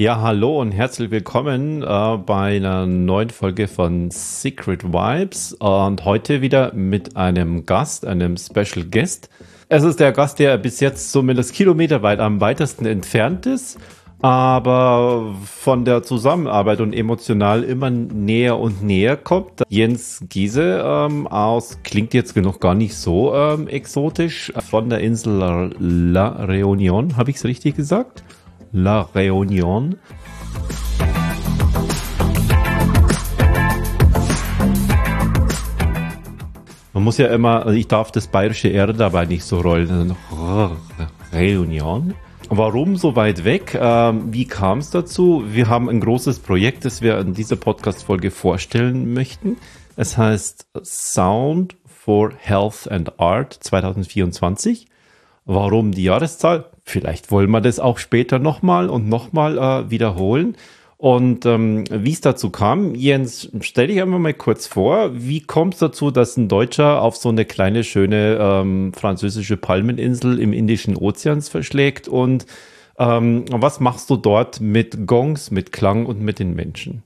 Ja, hallo und herzlich willkommen äh, bei einer neuen Folge von Secret Vibes und heute wieder mit einem Gast, einem Special Guest. Es ist der Gast, der bis jetzt zumindest kilometerweit am weitesten entfernt ist, aber von der Zusammenarbeit und emotional immer näher und näher kommt. Jens Giese ähm, aus, klingt jetzt noch gar nicht so ähm, exotisch, von der Insel La Reunion, habe ich es richtig gesagt? La Réunion. Man muss ja immer, also ich darf das bayerische R dabei nicht so rollen. Reunion. Warum so weit weg? Ähm, wie kam es dazu? Wir haben ein großes Projekt, das wir in dieser Podcast-Folge vorstellen möchten. Es heißt Sound for Health and Art 2024. Warum die Jahreszahl? Vielleicht wollen wir das auch später nochmal und nochmal äh, wiederholen. Und ähm, wie es dazu kam, Jens, stell dich einfach mal kurz vor, wie kommt es dazu, dass ein Deutscher auf so eine kleine, schöne ähm, französische Palmeninsel im Indischen Ozeans verschlägt und ähm, was machst du dort mit Gongs, mit Klang und mit den Menschen?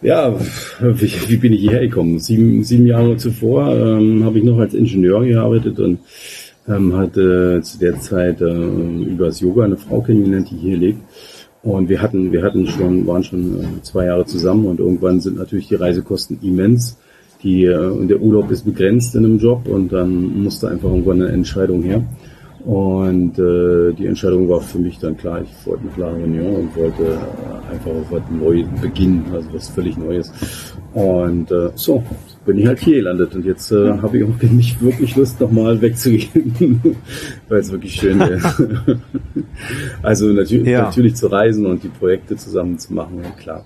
Ja, wie, wie bin ich hierher gekommen? Sieben, sieben Jahre zuvor ähm, habe ich noch als Ingenieur gearbeitet und ähm, hatte zu der Zeit äh, über das Yoga eine Frau kennengelernt, die hier lebt. Und wir hatten, wir hatten schon, waren schon äh, zwei Jahre zusammen und irgendwann sind natürlich die Reisekosten immens. Die, äh, und der Urlaub ist begrenzt in einem Job und dann musste einfach irgendwann eine Entscheidung her. Und äh, die Entscheidung war für mich dann klar, ich wollte nach La Réunion und wollte einfach was Neues beginnen, also was völlig Neues. Und äh, so, bin ich halt hier gelandet und jetzt äh, habe ich auch nicht wirklich Lust, nochmal wegzugehen, weil es wirklich schön wäre. also natürlich, ja. natürlich zu reisen und die Projekte zusammen zu machen, klar.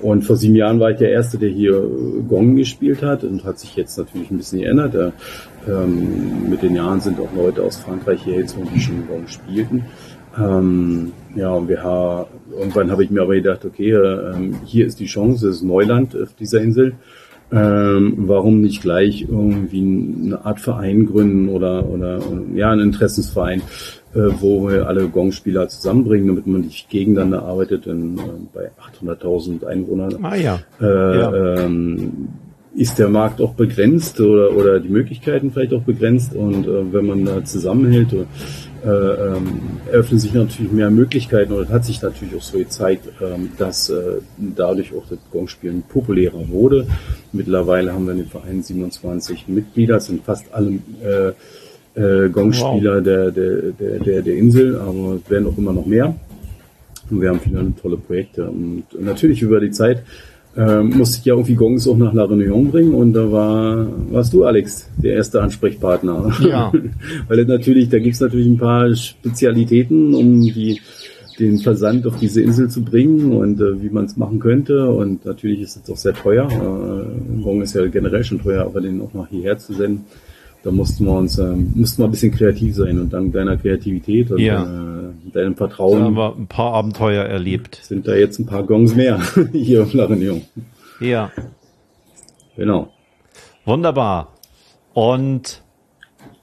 Und vor sieben Jahren war ich der Erste, der hier äh, Gong gespielt hat und hat sich jetzt natürlich ein bisschen geändert. Äh, ähm, mit den Jahren sind auch Leute aus Frankreich hier jetzt, die schon Gong spielten. Ähm, ja, und wir haben, irgendwann habe ich mir aber gedacht, okay, äh, hier ist die Chance, es ist Neuland auf dieser Insel ähm, warum nicht gleich irgendwie eine Art Verein gründen oder, oder ja, einen Interessensverein, äh, wo wir alle Gong-Spieler zusammenbringen, damit man nicht gegeneinander arbeitet, denn äh, bei 800.000 Einwohnern ah, ja. Äh, ja. Ähm, ist der Markt auch begrenzt oder, oder die Möglichkeiten vielleicht auch begrenzt und äh, wenn man da zusammenhält, ähm, eröffnen sich natürlich mehr Möglichkeiten und es hat sich natürlich auch so gezeigt, ähm, dass äh, dadurch auch das Gongspielen populärer wurde. Mittlerweile haben wir in dem Verein 27 Mitglieder, sind fast alle äh, äh, Gongspieler wow. der, der, der, der, der Insel, aber es werden auch immer noch mehr. Und wir haben viele tolle Projekte. Und natürlich über die Zeit ähm, musste ich ja irgendwie Gongs auch nach La Réunion bringen und da war, warst du, Alex, der erste Ansprechpartner. Ja. Weil natürlich, da gibt's natürlich ein paar Spezialitäten, um die den Versand auf diese Insel zu bringen und äh, wie man es machen könnte. Und natürlich ist es auch sehr teuer. Äh, Gong ist ja generell schon teuer, aber den auch noch hierher zu senden da mussten wir uns, ähm, mussten wir ein bisschen kreativ sein und dank deiner Kreativität und ja. äh, deinem Vertrauen. Da haben wir ein paar Abenteuer erlebt. Sind da jetzt ein paar Gongs mehr hier auf La Réunion. Ja. Genau. Wunderbar. Und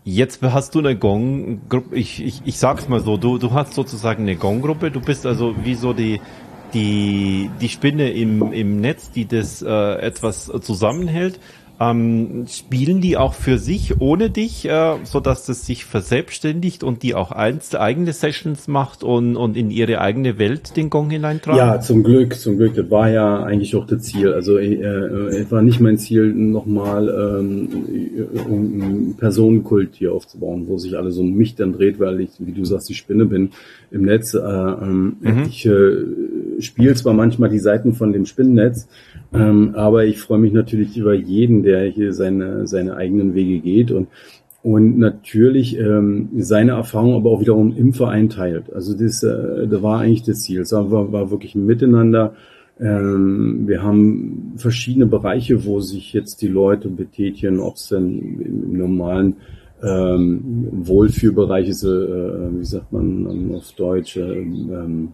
jetzt hast du eine Gong-Gruppe, ich, ich, ich sag's mal so, du, du hast sozusagen eine Gong-Gruppe, du bist also wie so die, die, die Spinne im, im Netz, die das äh, etwas zusammenhält. Ähm, spielen die auch für sich ohne dich, äh, so dass das sich verselbstständigt und die auch einzelne eigene Sessions macht und, und in ihre eigene Welt den Gong hineintragen? Ja, zum Glück, zum Glück. Das war ja eigentlich auch das Ziel. Also äh, äh es war nicht mein Ziel, nochmal ähm, einen Personenkult hier aufzubauen, wo sich alle so um mich dann dreht, weil ich, wie du sagst, die Spinne bin im Netz. Äh, ähm, mhm. Ich äh, spiele zwar manchmal die Seiten von dem Spinnennetz, ähm, aber ich freue mich natürlich über jeden, der hier seine, seine eigenen Wege geht und, und natürlich ähm, seine Erfahrung aber auch wiederum im Verein teilt. Also das, äh, das war eigentlich das Ziel. Es war, war wirklich ein Miteinander. Ähm, wir haben verschiedene Bereiche, wo sich jetzt die Leute betätigen, ob es denn im normalen ähm, Wohlfühlbereich ist, äh, wie sagt man auf Deutsch, äh, ähm,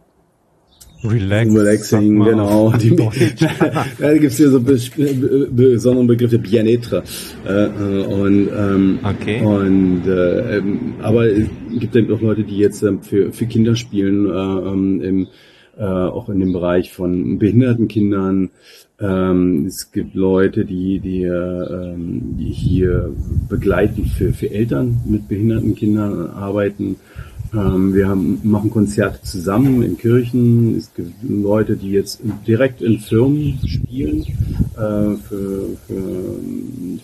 Relax, Relaxing, genau. Die, da gibt es hier so besonderen Begriffe Bien-être. Äh, äh, und, ähm, okay. und äh, ähm, aber es gibt eben auch Leute, die jetzt ähm, für, für Kinder spielen, äh, ähm, im äh, auch in dem Bereich von behinderten Kindern. Ähm, es gibt Leute, die, die, äh, die hier begleitend für, für Eltern mit behinderten Kindern arbeiten. Ähm, wir haben, machen Konzerte zusammen in Kirchen. Es gibt Leute, die jetzt direkt in Firmen spielen. Äh, für, für,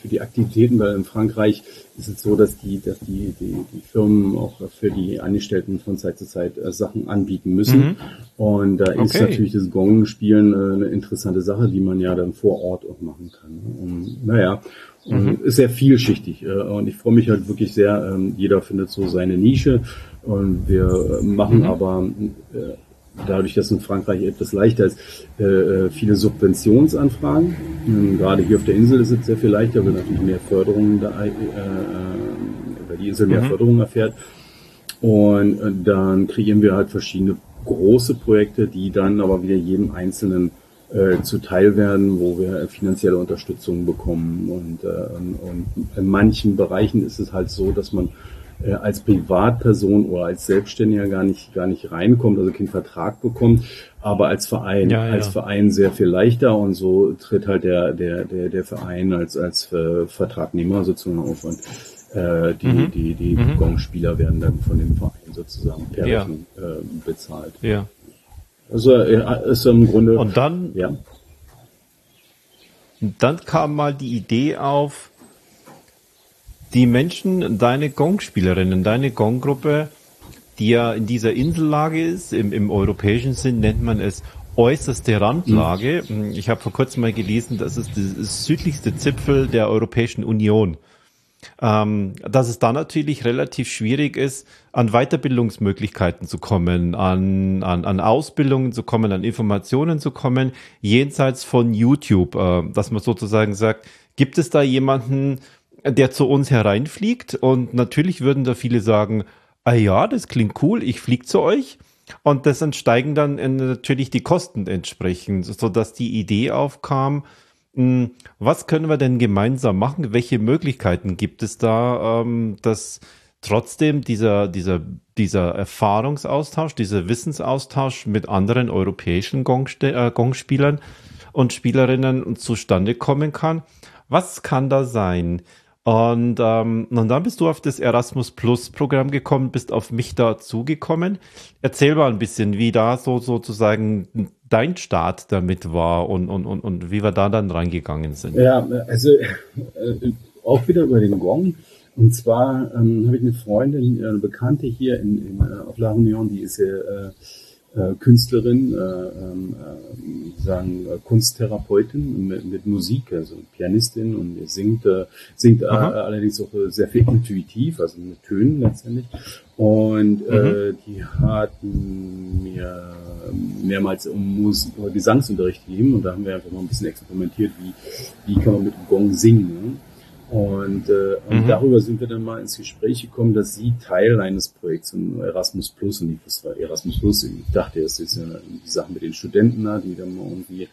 für die Aktivitäten, weil in Frankreich ist es so, dass die, dass die, die, die Firmen auch für die Angestellten von Zeit zu Zeit äh, Sachen anbieten müssen. Mhm. Und da ist natürlich das Gong-Spielen äh, eine interessante Sache, die man ja dann vor Ort auch machen kann. Und, naja, mhm. ist sehr vielschichtig. Äh, und ich freue mich halt wirklich sehr, ähm, jeder findet so seine Nische. Und wir machen mhm. aber äh, dadurch, dass in Frankreich etwas leichter ist, äh, äh, viele Subventionsanfragen. Ähm, gerade hier auf der Insel ist es sehr viel leichter, weil natürlich mehr Förderung da, äh, weil die Insel mehr mhm. Förderung erfährt. Und dann kreieren wir halt verschiedene große Projekte, die dann aber wieder jedem Einzelnen äh, zuteil werden, wo wir finanzielle Unterstützung bekommen. Und, äh, und in manchen Bereichen ist es halt so, dass man äh, als Privatperson oder als Selbstständiger gar nicht gar nicht reinkommt, also keinen Vertrag bekommt, aber als Verein ja, ja. als Verein sehr viel leichter und so tritt halt der der der der Verein als als äh, Vertragnehmer sozusagen auf und äh, die mhm. die die mhm. Gongspieler werden dann von dem Verein sozusagen per ja. äh, bezahlt. Ja. Also äh, ist im Grunde und dann ja. Dann kam mal die Idee auf, die Menschen, deine Gong-Spielerinnen, deine Gong-Gruppe, die ja in dieser Insellage ist, im, im europäischen Sinn nennt man es äußerste Randlage. Mhm. Ich habe vor kurzem mal gelesen, das ist das südlichste Zipfel der Europäischen Union. Ähm, dass es da natürlich relativ schwierig ist, an Weiterbildungsmöglichkeiten zu kommen, an, an, an Ausbildungen zu kommen, an Informationen zu kommen, jenseits von YouTube, äh, dass man sozusagen sagt, gibt es da jemanden, der zu uns hereinfliegt und natürlich würden da viele sagen, ah ja, das klingt cool, ich fliege zu euch. Und das steigen dann natürlich die Kosten entsprechend, sodass die Idee aufkam, hm, was können wir denn gemeinsam machen? Welche Möglichkeiten gibt es da, ähm, dass trotzdem dieser, dieser, dieser Erfahrungsaustausch, dieser Wissensaustausch mit anderen europäischen äh, Gongspielern und Spielerinnen zustande kommen kann? Was kann da sein? Und, ähm, und dann bist du auf das Erasmus Plus Programm gekommen, bist auf mich dazugekommen. Erzähl mal ein bisschen, wie da so sozusagen dein Start damit war und, und, und, und wie wir da dann reingegangen sind. Ja, also äh, auch wieder über den Gong. Und zwar ähm, habe ich eine Freundin, eine Bekannte hier in, in, äh, auf La Réunion, die ist ja äh, äh, Künstlerin, äh, ähm, äh, sagen äh, Kunsttherapeutin mit, mit, Musik, also Pianistin und singt, äh, singt äh, allerdings auch sehr viel intuitiv, also mit Tönen letztendlich. Und äh, mhm. die hatten mir mehrmals um Musik oder Gesangsunterricht gegeben und da haben wir einfach mal ein bisschen experimentiert, wie, wie kann man mit dem Gong singen. Ne? Und, äh, und mhm. darüber sind wir dann mal ins Gespräch gekommen, dass sie Teil eines Projekts von Erasmus Plus und das war Erasmus Plus. Ich dachte, das ist ja die Sache mit den Studenten, die dann mal irgendwie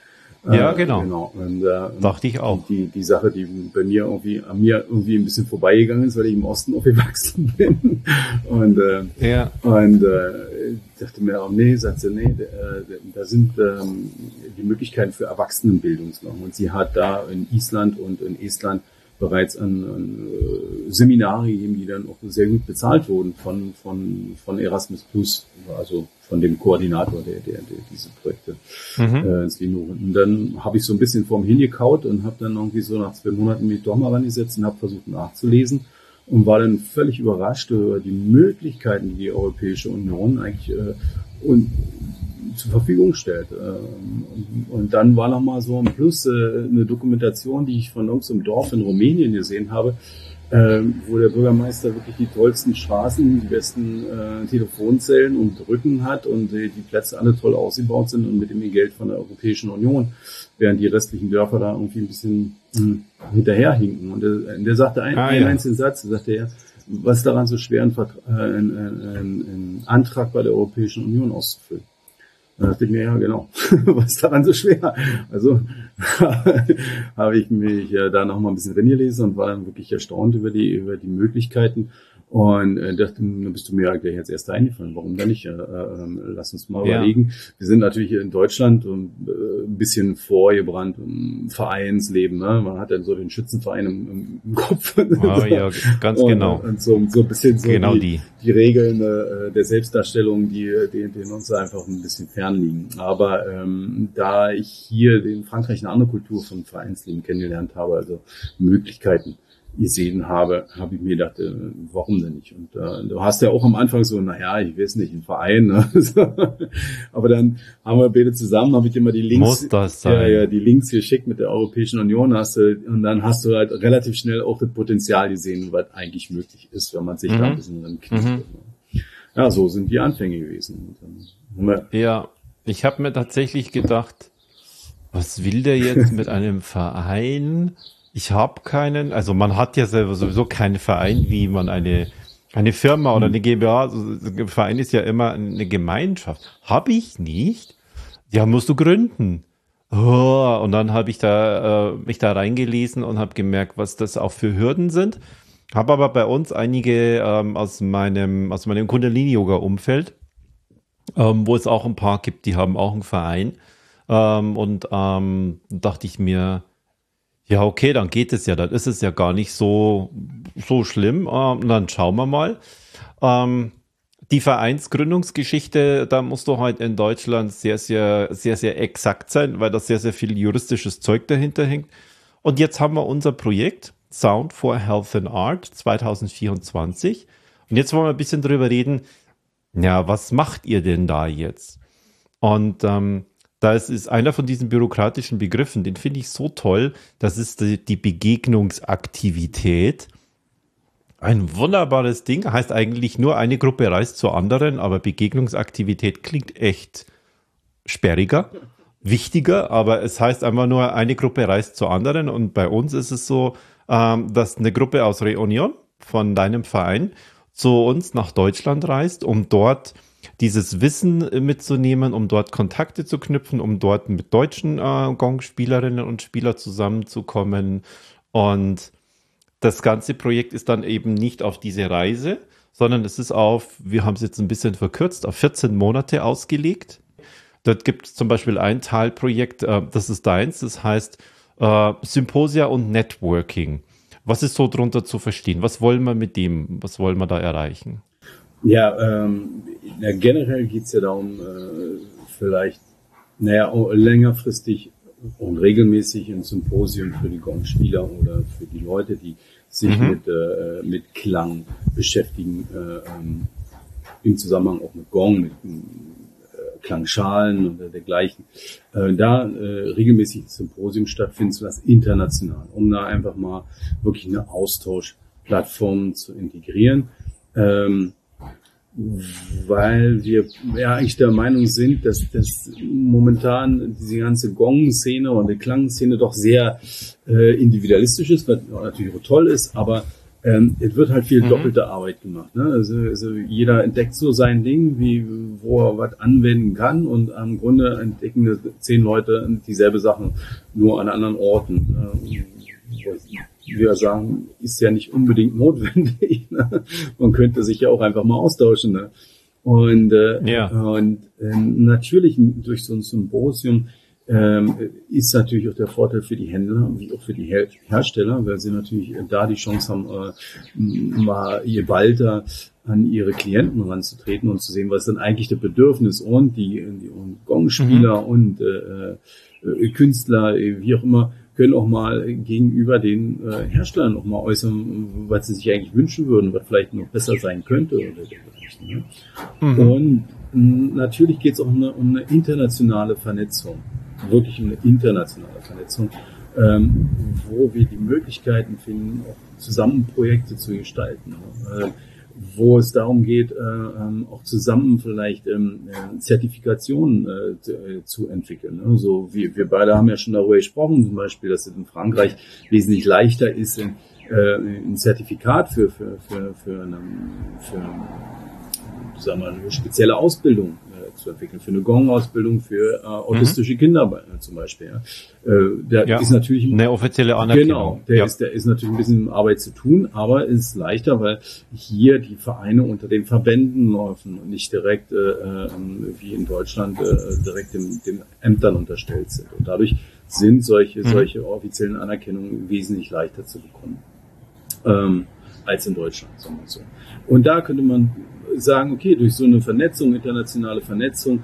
äh, ja, genau. genau. Und, äh, Dachte ich auch. Die, die Sache, die bei mir irgendwie, an mir irgendwie ein bisschen vorbeigegangen ist, weil ich im Osten aufgewachsen bin. Und, äh, ja. und äh, dachte mir auch, nee, sagt sie, nee, äh, da sind ähm, die Möglichkeiten für Erwachsenenbildung zu machen. Und sie hat da in Island und in Estland bereits an, an äh, Seminare gegeben, die dann auch sehr gut bezahlt wurden von, von, von Erasmus Plus, also von dem Koordinator, der, der, der diese Projekte mhm. äh, ins Leben Und dann habe ich so ein bisschen vorm hingekaut und habe dann irgendwie so nach zwei Monaten mich doch mal rangesetzt und habe versucht nachzulesen und war dann völlig überrascht über die Möglichkeiten, die die Europäische Union eigentlich äh, und zur Verfügung stellt. Ähm, und dann war noch mal so ein Plus äh, eine Dokumentation, die ich von uns im Dorf in Rumänien gesehen habe, ähm, wo der Bürgermeister wirklich die tollsten Straßen, die besten äh, Telefonzellen und Brücken hat und die Plätze alle toll ausgebaut sind und mit dem Geld von der Europäischen Union, während die restlichen Dörfer da irgendwie ein bisschen hm, hinterherhinken. Und der, der sagte einen, ah, einen ja. einzigen Satz, sagte er, was daran so schwer, einen, äh, einen, einen, einen Antrag bei der Europäischen Union auszufüllen. Da dachte ich mir, ja genau, was ist daran so schwer? Also habe ich mich ja da noch mal ein bisschen reingelesen und war dann wirklich erstaunt über die, über die Möglichkeiten. Und äh, dachte, dann bist du mir gleich als erster eingefallen. Warum dann nicht? Äh, äh, lass uns mal ja. überlegen. Wir sind natürlich in Deutschland und, äh, ein bisschen vorgebrannt im Vereinsleben. Ne? Man hat dann so den Schützenverein im, im Kopf. Oh, ja, ganz und, genau. Und so, so ein bisschen so genau die, die. die Regeln äh, der Selbstdarstellung, die, die, die uns einfach ein bisschen fern liegen. Aber ähm, da ich hier in Frankreich eine andere Kultur von Vereinsleben kennengelernt habe, also Möglichkeiten, gesehen habe, habe ich mir gedacht, äh, warum denn nicht? Und äh, du hast ja auch am Anfang so, naja, ich weiß nicht, ein Verein. Ne? Aber dann haben wir beide zusammen, habe ich mal die Links. Ja, ja, die Links geschickt mit der Europäischen Union hast du, und dann hast du halt relativ schnell auch das Potenzial gesehen, was eigentlich möglich ist, wenn man sich mhm. da ein bisschen drin kniet. Mhm. Ja, so sind die Anfänge gewesen. ja, ich habe mir tatsächlich gedacht, was will der jetzt mit einem Verein? Ich habe keinen, also man hat ja selber sowieso keinen Verein, wie man eine eine Firma oder eine GmbH, also ein Verein ist ja immer eine Gemeinschaft. Habe ich nicht? Ja, musst du gründen. Oh, und dann habe ich da äh, mich da reingelesen und habe gemerkt, was das auch für Hürden sind. Habe aber bei uns einige ähm, aus meinem aus meinem Kundalini Yoga Umfeld, ähm, wo es auch ein paar gibt, die haben auch einen Verein. Ähm, und ähm, dachte ich mir, ja, okay, dann geht es ja. Dann ist es ja gar nicht so, so schlimm. Ähm, dann schauen wir mal. Ähm, die Vereinsgründungsgeschichte, da musst du heute in Deutschland sehr, sehr, sehr, sehr exakt sein, weil da sehr, sehr viel juristisches Zeug dahinter hängt. Und jetzt haben wir unser Projekt Sound for Health and Art 2024. Und jetzt wollen wir ein bisschen drüber reden. Ja, was macht ihr denn da jetzt? Und ähm, da ist, einer von diesen bürokratischen Begriffen, den finde ich so toll. Das ist die, die Begegnungsaktivität. Ein wunderbares Ding, heißt eigentlich nur eine Gruppe reist zur anderen, aber Begegnungsaktivität klingt echt sperriger, wichtiger, aber es heißt einfach nur, eine Gruppe reist zur anderen und bei uns ist es so, ähm, dass eine Gruppe aus Reunion von deinem Verein zu uns nach Deutschland reist, um dort dieses Wissen äh, mitzunehmen, um dort Kontakte zu knüpfen, um dort mit deutschen äh, Gong-Spielerinnen und Spielern zusammenzukommen. Und das ganze Projekt ist dann eben nicht auf diese Reise, sondern es ist auf, wir haben es jetzt ein bisschen verkürzt, auf 14 Monate ausgelegt. Dort gibt es zum Beispiel ein Teilprojekt, äh, das ist deins, das heißt äh, Symposia und Networking. Was ist so drunter zu verstehen? Was wollen wir mit dem? Was wollen wir da erreichen? Ja, ähm, ja generell geht's ja darum, äh, vielleicht, naja, längerfristig und regelmäßig ein Symposium für die Gong-Spieler oder für die Leute, die sich mhm. mit, äh, mit Klang beschäftigen, äh, ähm, im Zusammenhang auch mit Gong, mit äh, Klangschalen und dergleichen, äh, da äh, regelmäßig ein Symposium stattfindet, was international, um da einfach mal wirklich eine Austauschplattform zu integrieren. Ähm, weil wir ja eigentlich der Meinung sind, dass, dass momentan diese ganze Gong-Szene und die Klangszene doch sehr äh, individualistisch ist, was natürlich auch toll ist, aber ähm, es wird halt viel mhm. doppelte Arbeit gemacht. Ne? Also, also jeder entdeckt so sein Ding, wie wo er was anwenden kann und am Grunde entdecken zehn Leute dieselbe Sachen, nur an anderen Orten. Äh, wir sagen, ist ja nicht unbedingt notwendig. Ne? Man könnte sich ja auch einfach mal austauschen. Ne? Und, äh, ja. und äh, natürlich durch so ein Symposium ähm, ist natürlich auch der Vorteil für die Händler wie auch für die Her Hersteller, weil sie natürlich da die Chance haben, äh, mal je balder an ihre Klienten ranzutreten und zu sehen, was denn eigentlich das Bedürfnis und die, die und Gongspieler mhm. und äh, äh, Künstler, wie auch immer, können auch mal gegenüber den äh, Herstellern auch mal äußern, was sie sich eigentlich wünschen würden, was vielleicht noch besser sein könnte oder dergleichen. Ne? Mhm. Und natürlich geht es auch eine, um eine internationale Vernetzung, wirklich um eine internationale Vernetzung, ähm, wo wir die Möglichkeiten finden, auch zusammen Projekte zu gestalten. Ne? Äh, wo es darum geht, äh, ähm, auch zusammen vielleicht ähm, äh, Zertifikationen äh, zu entwickeln. Also wir, wir beide haben ja schon darüber gesprochen, zum Beispiel, dass es in Frankreich wesentlich leichter ist, in, ein Zertifikat für, für, für, für, eine, für sagen wir, eine spezielle Ausbildung zu entwickeln, für eine Gong-Ausbildung für äh, autistische mhm. Kinder äh, zum Beispiel. Ja. Äh, der ja, ist natürlich eine offizielle Anerkennung. Genau, der ja. ist, der ist natürlich ein bisschen Arbeit zu tun, aber ist leichter, weil hier die Vereine unter den Verbänden laufen und nicht direkt äh, ähm, wie in Deutschland äh, direkt dem, den Ämtern unterstellt sind. Und dadurch sind solche, mhm. solche offiziellen Anerkennungen wesentlich leichter zu bekommen. Ähm, als in Deutschland, sagen wir so. Und da könnte man sagen, okay, durch so eine Vernetzung, internationale Vernetzung,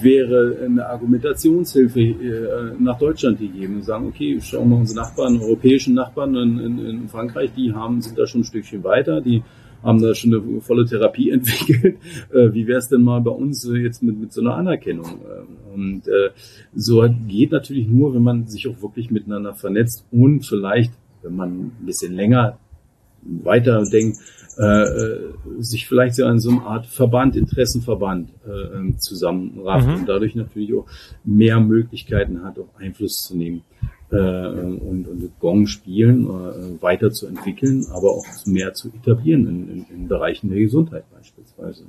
wäre eine Argumentationshilfe äh, nach Deutschland gegeben und sagen, okay, schauen wir unsere Nachbarn, europäischen Nachbarn in, in, in Frankreich, die haben, sind da schon ein Stückchen weiter, die haben da schon eine volle Therapie entwickelt. Äh, wie wäre es denn mal bei uns jetzt mit, mit so einer Anerkennung? Ähm, und äh, so geht natürlich nur, wenn man sich auch wirklich miteinander vernetzt und vielleicht, wenn man ein bisschen länger weiter denkt, äh, äh, sich vielleicht so an so eine Art Verband, Interessenverband äh, ähm, zusammenrafft mhm. und dadurch natürlich auch mehr Möglichkeiten hat, auch Einfluss zu nehmen äh, und, und Gong spielen äh, weiterzuentwickeln, aber auch mehr zu etablieren in, in, in Bereichen der Gesundheit beispielsweise.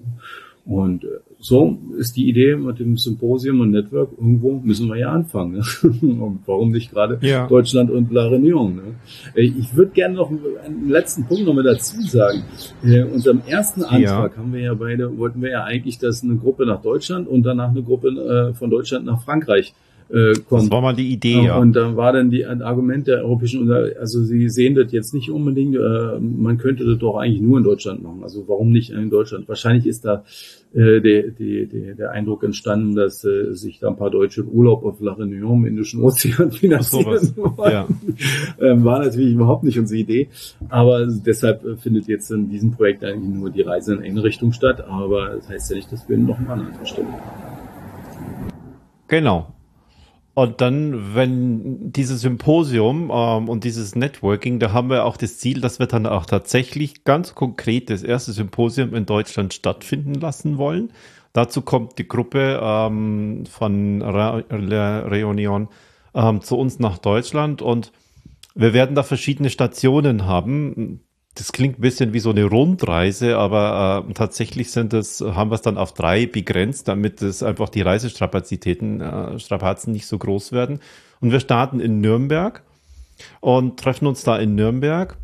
Und äh, so ist die Idee mit dem Symposium und Network, irgendwo müssen wir ja anfangen. Ne? und warum nicht gerade ja. Deutschland und La Réunion? Ne? Äh, ich würde gerne noch einen letzten Punkt noch mal dazu sagen. In unserem ersten Antrag ja. haben wir ja beide, wollten wir ja eigentlich, dass eine Gruppe nach Deutschland und danach eine Gruppe von Deutschland nach Frankreich äh, kommt. Das war mal die Idee, ja. Und da war dann die ein Argument der Europäischen Union, also sie sehen das jetzt nicht unbedingt, äh, man könnte das doch eigentlich nur in Deutschland machen. Also warum nicht in Deutschland? Wahrscheinlich ist da äh, der, der, der, der Eindruck entstanden, dass äh, sich da ein paar Deutsche Urlaub auf La Réunion im Indischen Ozean finanzieren wollen. Ja. ähm, war natürlich überhaupt nicht unsere Idee. Aber deshalb äh, findet jetzt in diesem Projekt eigentlich nur die Reise in eine Richtung statt. Aber das heißt ja nicht, dass wir noch einen anderen Stelle haben. Genau. Und dann, wenn dieses Symposium ähm, und dieses Networking, da haben wir auch das Ziel, dass wir dann auch tatsächlich ganz konkret das erste Symposium in Deutschland stattfinden lassen wollen. Dazu kommt die Gruppe ähm, von Re Reunion ähm, zu uns nach Deutschland und wir werden da verschiedene Stationen haben das klingt ein bisschen wie so eine Rundreise, aber äh, tatsächlich sind es, haben wir es dann auf drei begrenzt, damit es einfach die Reisestrapazitäten, äh, Strapazen nicht so groß werden. Und wir starten in Nürnberg und treffen uns da in Nürnberg,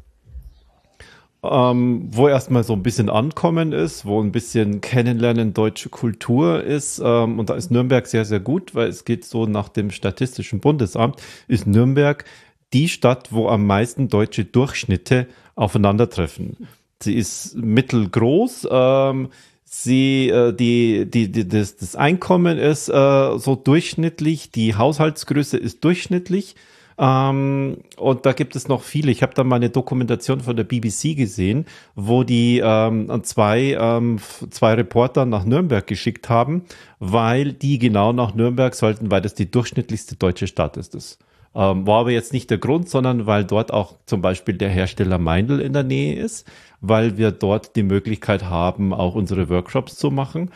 ähm, wo erstmal so ein bisschen Ankommen ist, wo ein bisschen Kennenlernen deutsche Kultur ist. Ähm, und da ist Nürnberg sehr, sehr gut, weil es geht so nach dem Statistischen Bundesamt, ist Nürnberg die Stadt, wo am meisten deutsche Durchschnitte aufeinandertreffen. Sie ist mittelgroß. Ähm, sie, äh, die, die, die, das, das Einkommen ist äh, so durchschnittlich, die Haushaltsgröße ist durchschnittlich. Ähm, und da gibt es noch viele. Ich habe da mal eine Dokumentation von der BBC gesehen, wo die ähm, zwei, ähm, zwei Reporter nach Nürnberg geschickt haben, weil die genau nach Nürnberg sollten, weil das die durchschnittlichste deutsche Stadt ist. Das ähm, war aber jetzt nicht der Grund, sondern weil dort auch zum Beispiel der Hersteller Meindl in der Nähe ist, weil wir dort die Möglichkeit haben, auch unsere Workshops zu machen.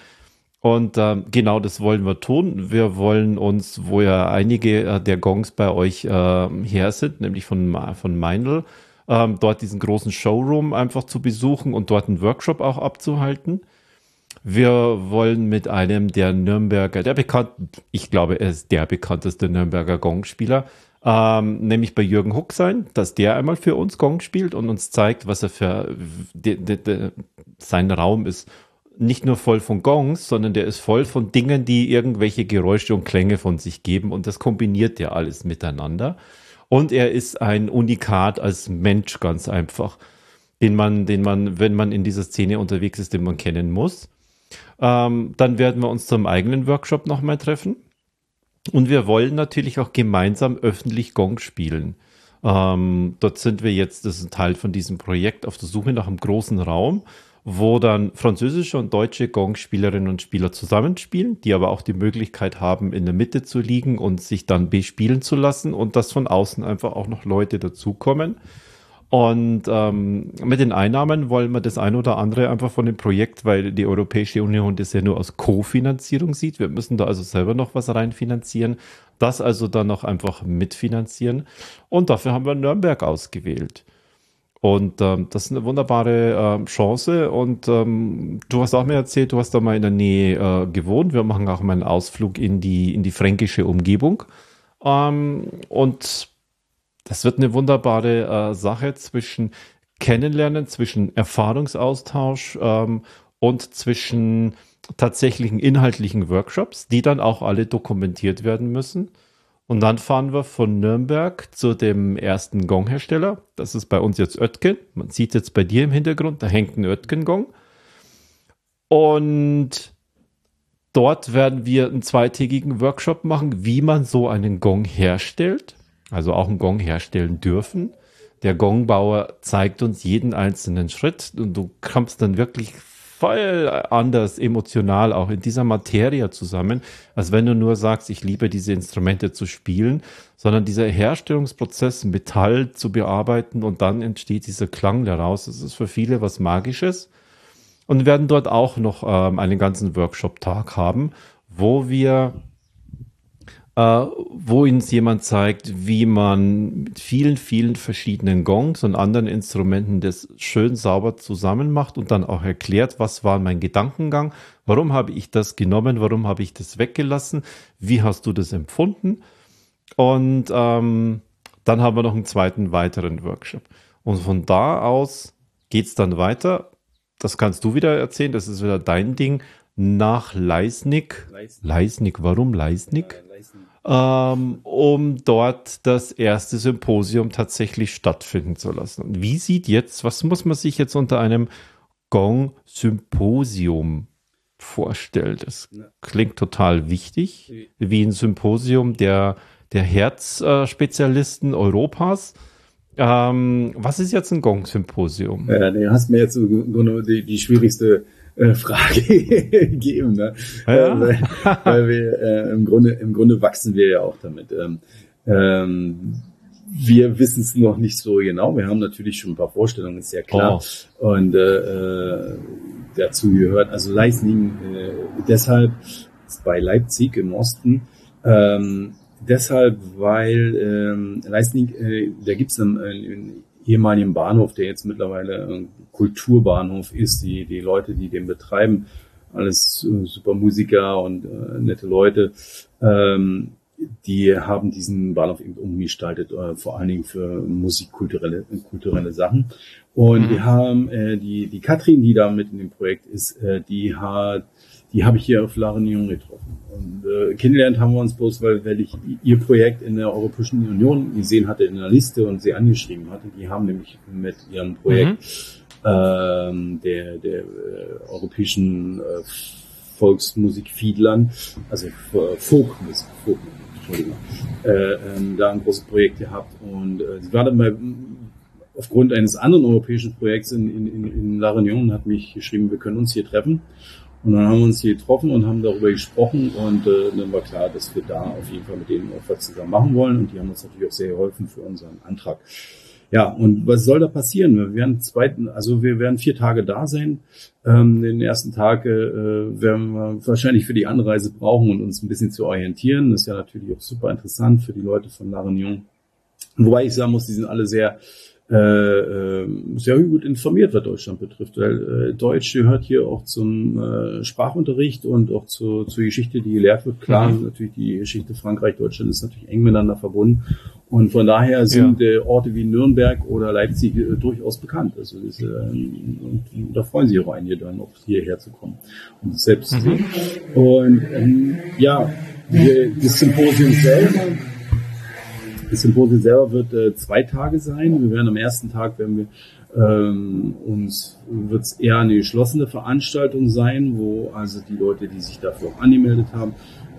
Und ähm, genau das wollen wir tun. Wir wollen uns, wo ja einige äh, der Gongs bei euch äh, her sind, nämlich von, von Meindl, ähm, dort diesen großen Showroom einfach zu besuchen und dort einen Workshop auch abzuhalten. Wir wollen mit einem der Nürnberger, der bekannt, ich glaube, er ist der bekannteste Nürnberger Gongspieler, ähm, nämlich bei Jürgen Huck sein, dass der einmal für uns Gong spielt und uns zeigt, was er für de, de, de, sein Raum ist. Nicht nur voll von Gongs, sondern der ist voll von Dingen, die irgendwelche Geräusche und Klänge von sich geben und das kombiniert ja alles miteinander. Und er ist ein Unikat als Mensch ganz einfach, den man, den man, wenn man in dieser Szene unterwegs ist, den man kennen muss. Ähm, dann werden wir uns zum eigenen Workshop nochmal treffen. Und wir wollen natürlich auch gemeinsam öffentlich Gong spielen. Ähm, dort sind wir jetzt, das ist ein Teil von diesem Projekt, auf der Suche nach einem großen Raum, wo dann französische und deutsche Gong-Spielerinnen und Spieler zusammenspielen, die aber auch die Möglichkeit haben, in der Mitte zu liegen und sich dann bespielen zu lassen und dass von außen einfach auch noch Leute dazukommen. Und ähm, mit den Einnahmen wollen wir das ein oder andere einfach von dem Projekt, weil die Europäische Union das ja nur aus Kofinanzierung sieht. Wir müssen da also selber noch was reinfinanzieren. Das also dann noch einfach mitfinanzieren. Und dafür haben wir Nürnberg ausgewählt. Und ähm, das ist eine wunderbare ähm, Chance. Und ähm, du hast auch mir erzählt, du hast da mal in der Nähe äh, gewohnt. Wir machen auch mal einen Ausflug in die, in die fränkische Umgebung. Ähm, und das wird eine wunderbare äh, Sache zwischen Kennenlernen, zwischen Erfahrungsaustausch ähm, und zwischen tatsächlichen inhaltlichen Workshops, die dann auch alle dokumentiert werden müssen. Und dann fahren wir von Nürnberg zu dem ersten Gonghersteller. Das ist bei uns jetzt Oetken. Man sieht jetzt bei dir im Hintergrund, da hängt ein Oetken-Gong. Und dort werden wir einen zweitägigen Workshop machen, wie man so einen Gong herstellt. Also auch einen Gong herstellen dürfen. Der Gongbauer zeigt uns jeden einzelnen Schritt und du kommst dann wirklich voll anders emotional auch in dieser Materie zusammen, als wenn du nur sagst, ich liebe diese Instrumente zu spielen, sondern dieser Herstellungsprozess, Metall zu bearbeiten und dann entsteht dieser Klang daraus. Das ist für viele was Magisches. Und wir werden dort auch noch ähm, einen ganzen Workshop-Tag haben, wo wir äh, wo uns jemand zeigt, wie man mit vielen, vielen verschiedenen Gongs und anderen Instrumenten das schön sauber zusammen macht und dann auch erklärt, was war mein Gedankengang, warum habe ich das genommen, warum habe ich das weggelassen, wie hast du das empfunden und ähm, dann haben wir noch einen zweiten weiteren Workshop. Und von da aus geht's dann weiter. Das kannst du wieder erzählen, das ist wieder dein Ding. Nach Leisnig. Leisnig, Leisnig warum Leisnig? Ähm, um dort das erste Symposium tatsächlich stattfinden zu lassen. Und wie sieht jetzt, was muss man sich jetzt unter einem Gong-Symposium vorstellen? Das klingt total wichtig, wie ein Symposium der, der Herzspezialisten Europas. Ähm, was ist jetzt ein Gong-Symposium? Ja, du hast mir jetzt die, die schwierigste äh, Frage geben, ne? Ja. Weil, weil wir äh, im Grunde im Grunde wachsen wir ja auch damit. Ähm, ähm, wir wissen es noch nicht so genau. Wir haben natürlich schon ein paar Vorstellungen, ist ja klar. Oh. Und äh, äh dazu gehört also Leisning äh, deshalb bei Leipzig im Osten. Ähm, deshalb, weil ähm, Leisning, äh, da gibt es einen, einen ehemaligen Bahnhof, der jetzt mittlerweile ein Kulturbahnhof ist. Die, die Leute, die den betreiben, alles äh, super Musiker und äh, nette Leute, ähm, die haben diesen Bahnhof eben umgestaltet, äh, vor allen Dingen für musikkulturelle kulturelle Sachen. Und mhm. wir haben äh, die, die Katrin, die da mit in dem Projekt ist, äh, die hat die habe ich hier auf La Réunion getroffen. Und äh, kennengelernt haben wir uns bloß, weil, weil ich ihr Projekt in der Europäischen Union gesehen hatte in der Liste und sie angeschrieben hatte. Die haben nämlich mit ihrem Projekt mhm. ähm, der, der äh, europäischen äh, Volksmusik Fiedlern, also Folkmusik, Folkmusik Entschuldigung, äh, ähm, da ein großes Projekt gehabt. Und äh, sie war dann bei aufgrund eines anderen europäischen Projekts in, in, in La Réunion und hat mich geschrieben, wir können uns hier treffen. Und dann haben wir uns hier getroffen und haben darüber gesprochen und äh, dann war klar, dass wir da auf jeden Fall mit denen auch was zusammen machen wollen und die haben uns natürlich auch sehr geholfen für unseren Antrag. Ja, und was soll da passieren? Wir werden zweiten, also wir werden vier Tage da sein. Ähm, den ersten Tag äh, werden wir wahrscheinlich für die Anreise brauchen und uns ein bisschen zu orientieren. Das ist ja natürlich auch super interessant für die Leute von La Réunion. Wobei ich sagen muss, die sind alle sehr äh, äh, sehr gut informiert, was Deutschland betrifft, weil äh, Deutsch gehört hier auch zum äh, Sprachunterricht und auch zu, zur Geschichte, die gelehrt wird. Klar, mhm. natürlich die Geschichte Frankreich, Deutschland ist natürlich eng miteinander verbunden und von daher sind ja. äh, Orte wie Nürnberg oder Leipzig äh, durchaus bekannt. Also das, äh, und, und, da freuen sich auch einige dann auch hierher zu kommen und selbst mhm. zu sehen. Und ähm, ja, wir, das Symposium selber das Symposium selber wird äh, zwei Tage sein. Wir werden am ersten Tag, werden wir ähm, uns wird es eher eine geschlossene Veranstaltung sein, wo also die Leute, die sich dafür auch angemeldet haben,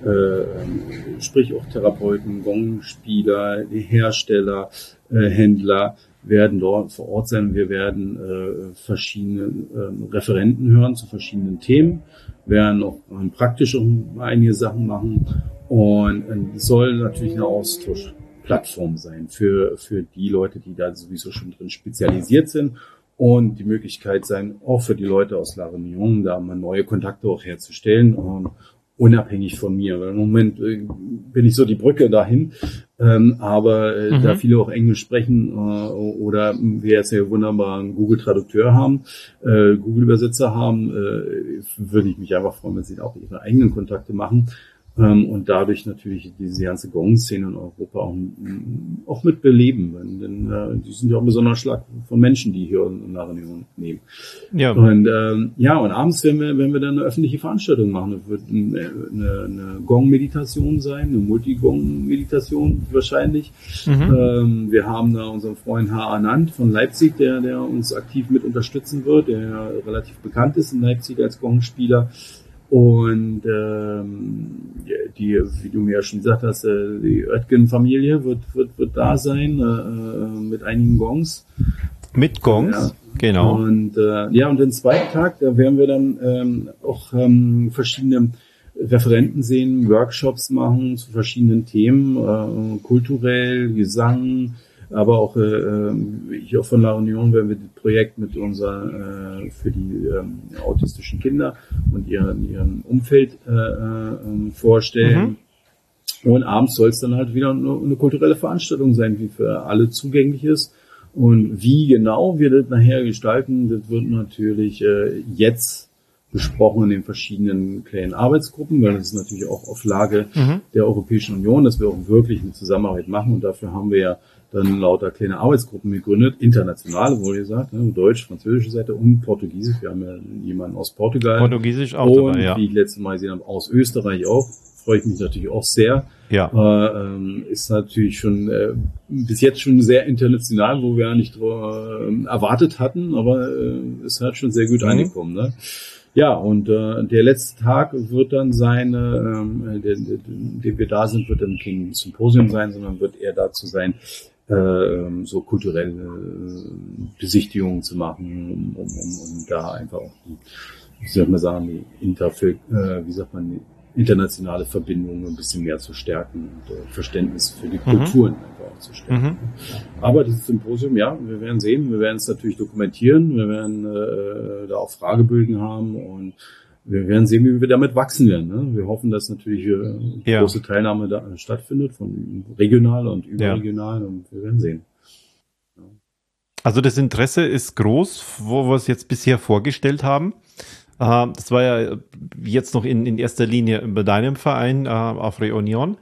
äh, sprich auch Therapeuten, Gongspieler, Hersteller, äh, Händler, werden dort vor Ort sein. Wir werden äh, verschiedene äh, Referenten hören zu verschiedenen Themen, werden auch praktisch einige Sachen machen und äh, es soll natürlich ein Austausch Plattform sein für, für die Leute, die da sowieso schon drin spezialisiert sind und die Möglichkeit sein, auch für die Leute aus La Réunion, da mal neue Kontakte auch herzustellen, und unabhängig von mir. Weil im Moment äh, bin ich so die Brücke dahin. Ähm, aber äh, mhm. da viele auch Englisch sprechen äh, oder wir jetzt ja wunderbar einen Google-Tradukteur haben, äh, Google-Übersetzer haben, äh, würde ich mich einfach freuen, wenn sie auch ihre eigenen Kontakte machen und dadurch natürlich diese ganze Gong-Szene in Europa auch, auch mit beleben. Denn äh, die sind ja auch ein besonderer Schlag von Menschen, die hier Union nehmen. Ja. Und ähm, ja, und abends werden wir, werden wir dann eine öffentliche Veranstaltung machen. Das wird eine, eine Gong-Meditation sein, eine Multi-Gong-Meditation wahrscheinlich. Mhm. Ähm, wir haben da unseren Freund H. Anand von Leipzig, der, der uns aktiv mit unterstützen wird, der relativ bekannt ist in Leipzig als Gong-Spieler. Und ähm, die, wie du mir ja schon gesagt hast, äh, die Oetgen-Familie wird, wird, wird da sein äh, äh, mit einigen Gongs. Mit Gongs, ja. genau. Und äh, ja, und den zweiten Tag, da werden wir dann ähm, auch ähm, verschiedene Referenten sehen, Workshops machen zu verschiedenen Themen, äh, kulturell, Gesang, aber auch äh, hier von La Union werden wir das Projekt mit unser äh, für die ähm, autistischen Kinder und ihren, ihren Umfeld äh, äh, vorstellen. Mhm. Und abends soll es dann halt wieder eine, eine kulturelle Veranstaltung sein, die für alle zugänglich ist. Und wie genau wir das nachher gestalten, das wird natürlich äh, jetzt besprochen in den verschiedenen kleinen Arbeitsgruppen, weil das ist natürlich auch auf Lage mhm. der Europäischen Union, dass wir auch wirklich eine Zusammenarbeit machen. Und dafür haben wir ja dann lauter kleine Arbeitsgruppen gegründet, internationale, wohl gesagt, ne, Deutsch, französische Seite und Portugiesisch. Wir haben ja jemanden aus Portugal. Portugiesisch auch und, dabei, ja. wie ich letztes Mal gesehen habe, aus Österreich auch. Freue ich mich natürlich auch sehr. Ja. Äh, ähm, ist natürlich schon äh, bis jetzt schon sehr international, wo wir ja nicht äh, erwartet hatten, aber äh, ist halt schon sehr gut mhm. angekommen. Ne? Ja, und äh, der letzte Tag wird dann sein, ähm, der, der, der wir da sind, wird dann kein Symposium sein, sondern wird eher dazu sein, äh, so kulturelle äh, Besichtigungen zu machen, um, um, um da einfach auch wie soll man sagen, die Interfil, äh, wie sagt man, internationale Verbindungen ein bisschen mehr zu stärken und äh, Verständnis für die. Kulturen mhm. einfach auch zu stärken. Mhm. Aber dieses Symposium, ja, wir werden sehen, wir werden es natürlich dokumentieren, wir werden äh, da auch Fragebögen haben und wir werden sehen, wie wir damit wachsen werden. Ne? Wir hoffen, dass natürlich äh, ja. große Teilnahme da stattfindet, von regional und überregional ja. und wir werden sehen. Also das Interesse ist groß, wo wir es jetzt bisher vorgestellt haben. Uh, das war ja jetzt noch in, in erster Linie bei deinem Verein uh, auf Reunion.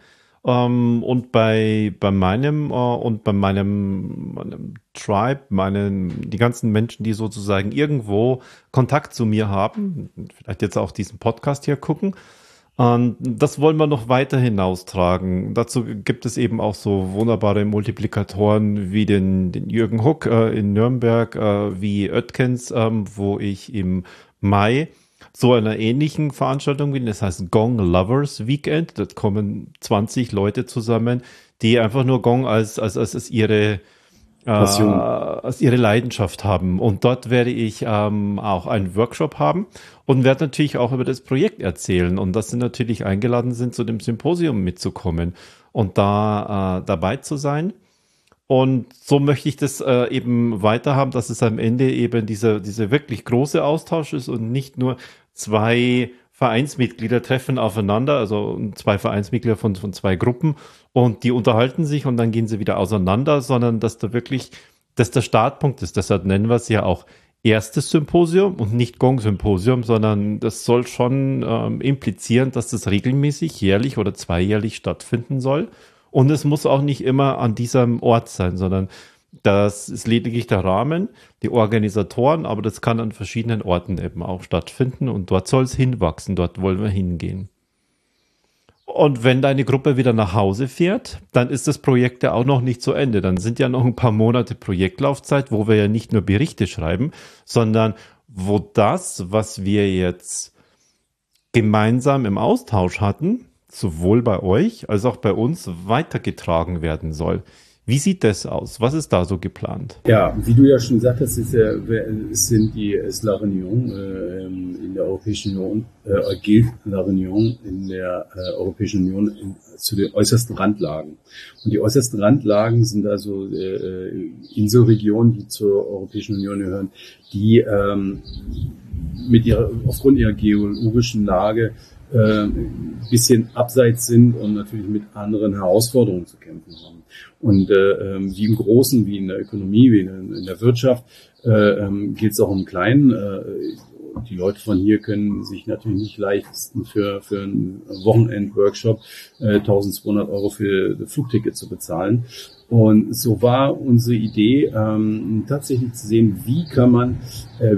Ähm, und bei, bei meinem uh, und bei meinem, meinem Tribe, meinen, die ganzen Menschen, die sozusagen irgendwo Kontakt zu mir haben, vielleicht jetzt auch diesen Podcast hier gucken, und das wollen wir noch weiter hinaustragen. Dazu gibt es eben auch so wunderbare Multiplikatoren wie den, den Jürgen Huck äh, in Nürnberg, äh, wie Oetkens, ähm, wo ich im Mai zu einer ähnlichen Veranstaltung bin. Das heißt Gong Lovers Weekend. Dort kommen 20 Leute zusammen, die einfach nur Gong als, als, als, als ihre Passion. Äh, als ihre Leidenschaft haben. Und dort werde ich ähm, auch einen Workshop haben und werde natürlich auch über das Projekt erzählen und dass sie natürlich eingeladen sind, zu dem Symposium mitzukommen und da äh, dabei zu sein. Und so möchte ich das äh, eben weiter haben, dass es am Ende eben dieser, dieser wirklich große Austausch ist und nicht nur zwei Vereinsmitglieder treffen aufeinander, also zwei Vereinsmitglieder von, von zwei Gruppen und die unterhalten sich und dann gehen sie wieder auseinander, sondern dass da wirklich, dass der Startpunkt ist. Deshalb nennen wir es ja auch erstes Symposium und nicht Gong-Symposium, sondern das soll schon ähm, implizieren, dass das regelmäßig, jährlich oder zweijährlich stattfinden soll und es muss auch nicht immer an diesem Ort sein, sondern das ist lediglich der Rahmen, die Organisatoren, aber das kann an verschiedenen Orten eben auch stattfinden und dort soll es hinwachsen, dort wollen wir hingehen. Und wenn deine Gruppe wieder nach Hause fährt, dann ist das Projekt ja auch noch nicht zu Ende. Dann sind ja noch ein paar Monate Projektlaufzeit, wo wir ja nicht nur Berichte schreiben, sondern wo das, was wir jetzt gemeinsam im Austausch hatten, sowohl bei euch als auch bei uns weitergetragen werden soll. Wie sieht das aus? Was ist da so geplant? Ja, wie du ja schon gesagt hast, ist, äh, sind die ist La Réunion äh, in der Europäischen Union, äh, gilt La Réunion in der äh, Europäischen Union in, zu den äußersten Randlagen. Und die äußersten Randlagen sind also äh, Inselregionen, die zur Europäischen Union gehören, die ähm, mit ihrer, aufgrund ihrer geologischen Lage äh, ein bisschen abseits sind und natürlich mit anderen Herausforderungen zu kämpfen haben. Und äh, ähm, wie im Großen, wie in der Ökonomie, wie in, in der Wirtschaft, äh, ähm, geht es auch im Kleinen. Äh, die Leute von hier können sich natürlich nicht leisten, für, für einen Wochenend-Workshop äh, 1200 Euro für Flugticket zu bezahlen. Und so war unsere Idee, ähm, tatsächlich zu sehen, wie kann man äh,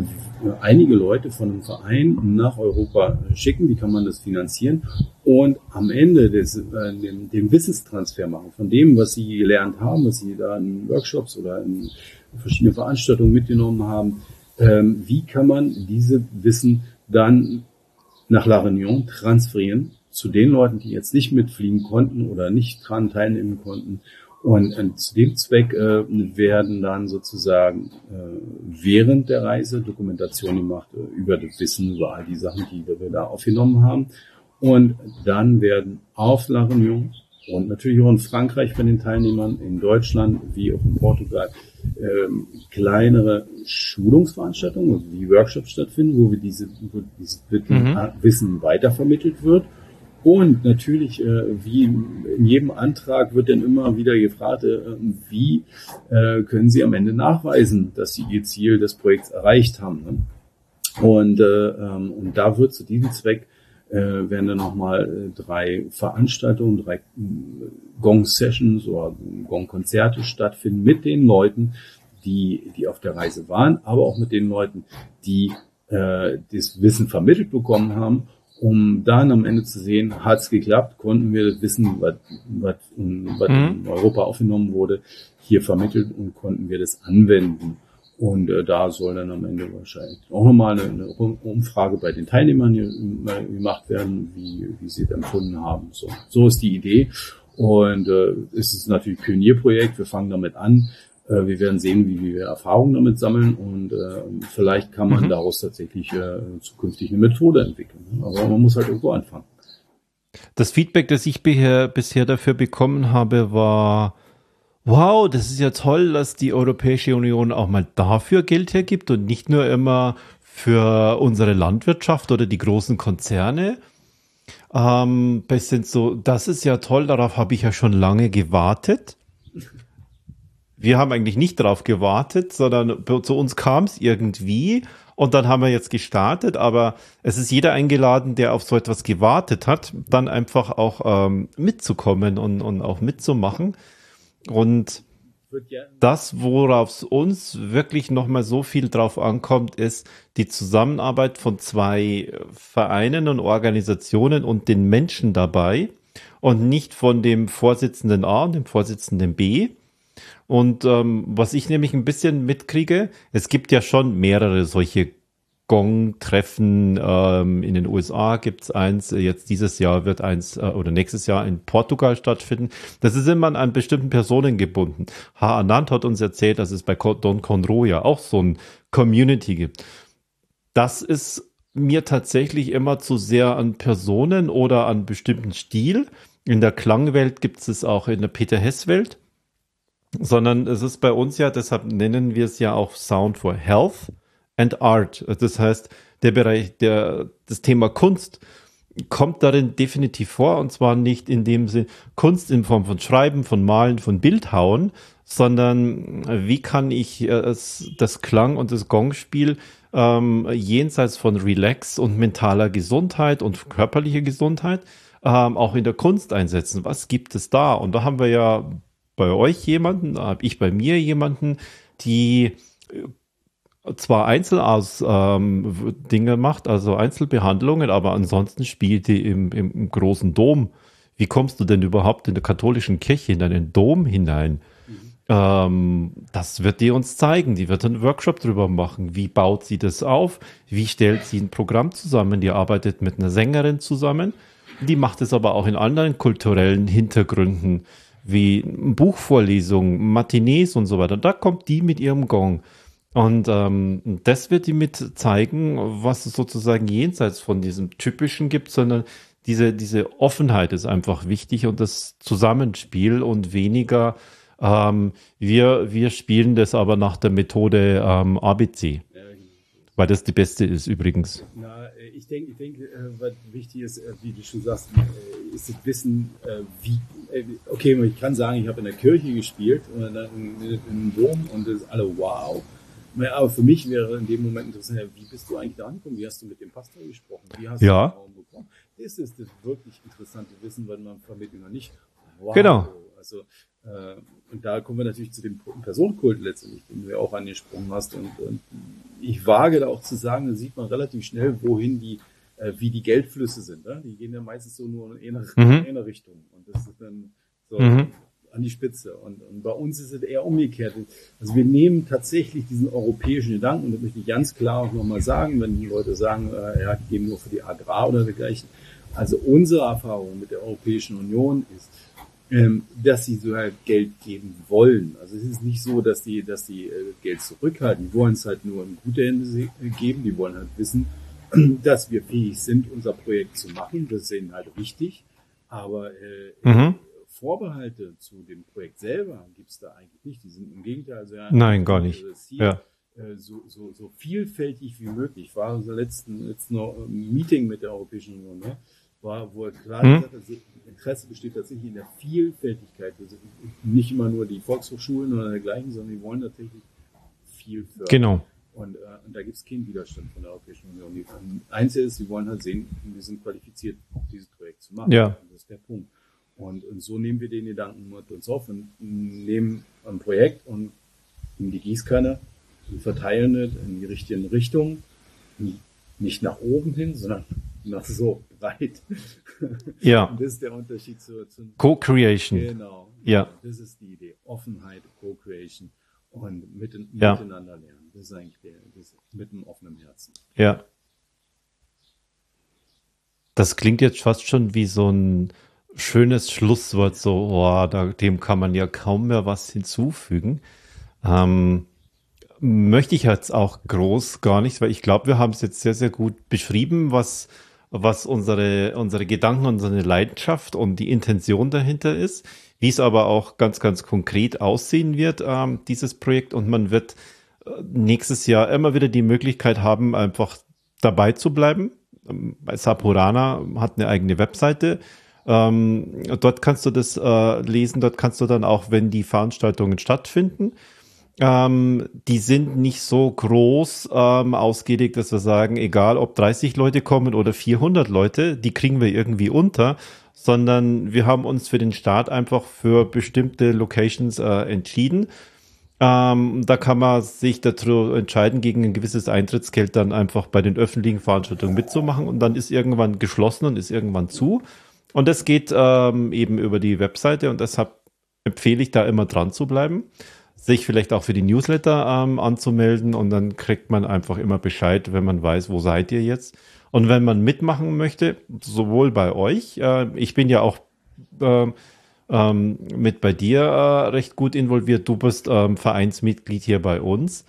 einige Leute von einem Verein nach Europa schicken, wie kann man das finanzieren und am Ende des, äh, dem, dem Wissenstransfer machen, von dem, was sie gelernt haben, was sie da in Workshops oder in verschiedenen Veranstaltungen mitgenommen haben, ähm, wie kann man diese Wissen dann nach La Réunion transferieren zu den Leuten, die jetzt nicht mitfliegen konnten oder nicht dran teilnehmen konnten. Und, und zu dem Zweck äh, werden dann sozusagen äh, während der Reise Dokumentation gemacht äh, über das Wissen, über all die Sachen, die wir da aufgenommen haben. Und dann werden auf La Réunion und natürlich auch in Frankreich bei den Teilnehmern, in Deutschland wie auch in Portugal ähm, kleinere Schulungsveranstaltungen, also wie Workshops stattfinden, wo wir diese, wo dieses mhm. Wissen weitervermittelt wird. Und natürlich, äh, wie in jedem Antrag wird dann immer wieder gefragt, äh, wie äh, können Sie am Ende nachweisen, dass Sie Ihr Ziel des Projekts erreicht haben. Ne? Und, äh, ähm, und da wird zu diesem Zweck äh, werden dann nochmal drei Veranstaltungen, drei Gong-Sessions oder Gong-Konzerte stattfinden mit den Leuten, die, die auf der Reise waren, aber auch mit den Leuten, die äh, das Wissen vermittelt bekommen haben, um dann am Ende zu sehen, hat es geklappt, konnten wir das Wissen, was, was, was mhm. in Europa aufgenommen wurde, hier vermittelt und konnten wir das anwenden. Und äh, da soll dann am Ende wahrscheinlich auch nochmal eine, eine Umfrage bei den Teilnehmern gemacht werden, wie, wie sie es empfunden haben. So, so ist die Idee. Und äh, es ist natürlich ein Pionierprojekt. Wir fangen damit an. Äh, wir werden sehen, wie, wie wir Erfahrungen damit sammeln und äh, vielleicht kann man mhm. daraus tatsächlich äh, zukünftig eine Methode entwickeln. Aber man muss halt irgendwo anfangen. Das Feedback, das ich bisher, bisher dafür bekommen habe, war, wow, das ist ja toll, dass die Europäische Union auch mal dafür Geld hergibt und nicht nur immer für unsere Landwirtschaft oder die großen Konzerne. Ähm, bisschen so, das ist ja toll, darauf habe ich ja schon lange gewartet. Wir haben eigentlich nicht darauf gewartet, sondern zu uns kam es irgendwie und dann haben wir jetzt gestartet, aber es ist jeder eingeladen, der auf so etwas gewartet hat, dann einfach auch ähm, mitzukommen und, und auch mitzumachen. Und das, worauf es uns wirklich nochmal so viel drauf ankommt, ist die Zusammenarbeit von zwei Vereinen und Organisationen und den Menschen dabei und nicht von dem Vorsitzenden A und dem Vorsitzenden B. Und ähm, was ich nämlich ein bisschen mitkriege, es gibt ja schon mehrere solche Gong-Treffen. Ähm, in den USA gibt's eins, jetzt dieses Jahr wird eins äh, oder nächstes Jahr in Portugal stattfinden. Das ist immer an bestimmten Personen gebunden. H. Anand hat uns erzählt, dass es bei Don Conroe ja auch so ein Community gibt. Das ist mir tatsächlich immer zu sehr an Personen oder an bestimmten Stil. In der Klangwelt gibt es auch in der Peter Hess-Welt. Sondern es ist bei uns ja, deshalb nennen wir es ja auch Sound for Health and Art. Das heißt, der Bereich, der, das Thema Kunst kommt darin definitiv vor und zwar nicht in dem Sinn Kunst in Form von Schreiben, von Malen, von Bildhauen, sondern wie kann ich äh, das Klang und das Gongspiel ähm, jenseits von Relax und mentaler Gesundheit und körperlicher Gesundheit ähm, auch in der Kunst einsetzen. Was gibt es da? Und da haben wir ja bei euch jemanden, habe ich bei mir jemanden, die zwar Einzelaus ähm, Dinge macht, also Einzelbehandlungen, aber ansonsten spielt die im, im, im, großen Dom. Wie kommst du denn überhaupt in der katholischen Kirche in einen Dom hinein? Mhm. Ähm, das wird die uns zeigen. Die wird einen Workshop drüber machen. Wie baut sie das auf? Wie stellt sie ein Programm zusammen? Die arbeitet mit einer Sängerin zusammen. Die macht es aber auch in anderen kulturellen Hintergründen, wie Buchvorlesungen, Matinees und so weiter. Da kommt die mit ihrem Gong. Und ähm, das wird die mit zeigen, was es sozusagen jenseits von diesem Typischen gibt, sondern diese, diese Offenheit ist einfach wichtig und das Zusammenspiel und weniger, ähm, wir, wir spielen das aber nach der Methode ähm, ABC. Weil das die beste ist übrigens. Na, ich denke, ich denke, äh, was wichtig ist, äh, wie du schon sagst, äh, ist das Wissen, wie, okay, ich kann sagen, ich habe in der Kirche gespielt, in, einem Dom und das ist alle wow. Aber für mich wäre in dem Moment interessant, wie bist du eigentlich da angekommen? Wie hast du mit dem Pastor gesprochen? Wie hast ja. du den Raum bekommen? Das ist das wirklich interessante Wissen, weil man vermittelt noch nicht. Wow. Genau. Also, äh, und da kommen wir natürlich zu dem Personenkult letztendlich, den du ja auch angesprochen hast. Und, und ich wage da auch zu sagen, da sieht man relativ schnell, wohin die, äh, wie die Geldflüsse sind. Ne? Die gehen ja meistens so nur in eine, mhm. in eine Richtung. Und das ist dann so mhm. an die Spitze. Und, und bei uns ist es eher umgekehrt. Also wir nehmen tatsächlich diesen europäischen Gedanken, und das möchte ich ganz klar auch nochmal sagen, wenn die Leute sagen, äh, ja, die geben nur für die Agrar oder dergleichen. Also unsere Erfahrung mit der Europäischen Union ist, ähm, dass sie so halt Geld geben wollen. Also es ist nicht so, dass die, dass die äh, Geld zurückhalten. Die wollen es halt nur in gute Hände geben. Die wollen halt wissen, dass wir fähig sind, unser Projekt zu machen. Das ist ihnen halt wichtig. Aber äh, mhm. Vorbehalte zu dem Projekt selber gibt es da eigentlich nicht. Die sind im Gegenteil also ja, Nein, gar nicht. Ziel, ja. Äh, so, so, so vielfältig wie möglich. Ich war unser letzten, letzten Meeting mit der Europäischen Union, ne? War, wo er klar mhm. gesagt hat, Interesse besteht tatsächlich in der Vielfältigkeit. Also nicht immer nur die Volkshochschulen oder dergleichen, sondern die wollen tatsächlich viel fördern. Genau. Und, äh, und da gibt es keinen Widerstand von der Europäischen Union. Die, Einzige ist, sie wollen halt sehen, wir sind qualifiziert, dieses Projekt zu machen. Ja. das ist der Punkt. Und, und so nehmen wir den Gedanken mit uns auf und nehmen ein Projekt und in die Gießkanne und verteilen es in die richtigen Richtungen. Nicht nach oben hin, sondern nach so breit. Ja. Und das ist der Unterschied zu, zu Co-Creation. Genau. Ja. Das ist die Idee. Offenheit, Co-Creation und mitten, ja. miteinander lernen. Das ist eigentlich der, das mit einem offenen Herzen. Ja. Das klingt jetzt fast schon wie so ein schönes Schlusswort, so, oh, da, dem kann man ja kaum mehr was hinzufügen. Ähm, möchte ich jetzt auch groß gar nicht, weil ich glaube, wir haben es jetzt sehr, sehr gut beschrieben, was was unsere, unsere Gedanken, unsere Leidenschaft und die Intention dahinter ist, wie es aber auch ganz, ganz konkret aussehen wird, ähm, dieses Projekt. Und man wird äh, nächstes Jahr immer wieder die Möglichkeit haben, einfach dabei zu bleiben. Ähm, Sapurana hat eine eigene Webseite. Ähm, dort kannst du das äh, lesen, dort kannst du dann auch, wenn die Veranstaltungen stattfinden, ähm, die sind nicht so groß ähm, ausgelegt, dass wir sagen, egal ob 30 Leute kommen oder 400 Leute, die kriegen wir irgendwie unter, sondern wir haben uns für den Start einfach für bestimmte Locations äh, entschieden. Ähm, da kann man sich dazu entscheiden, gegen ein gewisses Eintrittsgeld dann einfach bei den öffentlichen Veranstaltungen mitzumachen und dann ist irgendwann geschlossen und ist irgendwann zu. Und das geht ähm, eben über die Webseite und deshalb empfehle ich da immer dran zu bleiben sich vielleicht auch für die Newsletter ähm, anzumelden und dann kriegt man einfach immer Bescheid, wenn man weiß, wo seid ihr jetzt. Und wenn man mitmachen möchte, sowohl bei euch, äh, ich bin ja auch äh, ähm, mit bei dir äh, recht gut involviert, du bist ähm, Vereinsmitglied hier bei uns,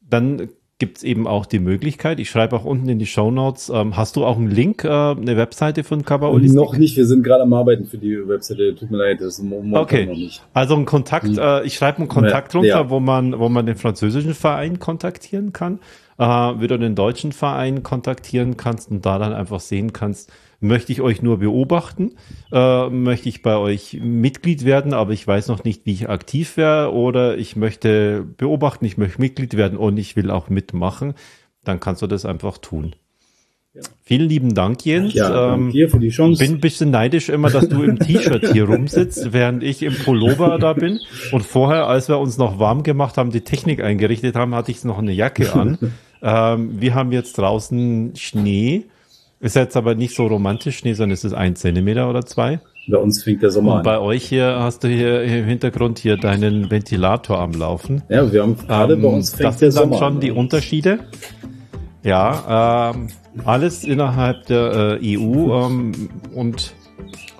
dann gibt es eben auch die Möglichkeit, ich schreibe auch unten in die Show Notes, ähm, hast du auch einen Link, äh, eine Webseite von Kabaolistik? Noch nicht, wir sind gerade am Arbeiten für die Webseite, tut mir leid, das ist okay. noch nicht. Also ein Kontakt, hm. äh, ich schreibe einen Kontakt ja, runter, ja. wo man, wo man den französischen Verein kontaktieren kann, äh, wie du den deutschen Verein kontaktieren kannst und da dann einfach sehen kannst, möchte ich euch nur beobachten, äh, möchte ich bei euch Mitglied werden, aber ich weiß noch nicht, wie ich aktiv wäre oder ich möchte beobachten, ich möchte Mitglied werden und ich will auch mitmachen, dann kannst du das einfach tun. Ja. Vielen lieben Dank, Jens. Ja, ähm, dir für die Chance. Bin ein bisschen neidisch immer, dass du im T-Shirt hier rumsitzt, während ich im Pullover da bin. Und vorher, als wir uns noch warm gemacht haben, die Technik eingerichtet haben, hatte ich noch eine Jacke an. ähm, wir haben jetzt draußen Schnee. Ist jetzt aber nicht so romantisch Schnee, sondern es ist ein Zentimeter oder zwei. Bei uns fängt der Sommer Und bei euch hier hast du hier im Hintergrund hier deinen Ventilator am Laufen. Ja, wir haben gerade ähm, bei uns fängt das der sind dann schon an. die Unterschiede. Ja, ähm, alles innerhalb der äh, EU ähm, und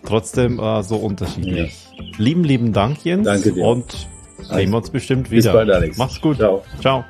trotzdem äh, so unterschiedlich. Ja. Lieben, lieben Dank, Jens. Danke dir. Und sehen wir uns bestimmt wieder. Bis bald, Alex. Mach's gut. Ciao. Ciao.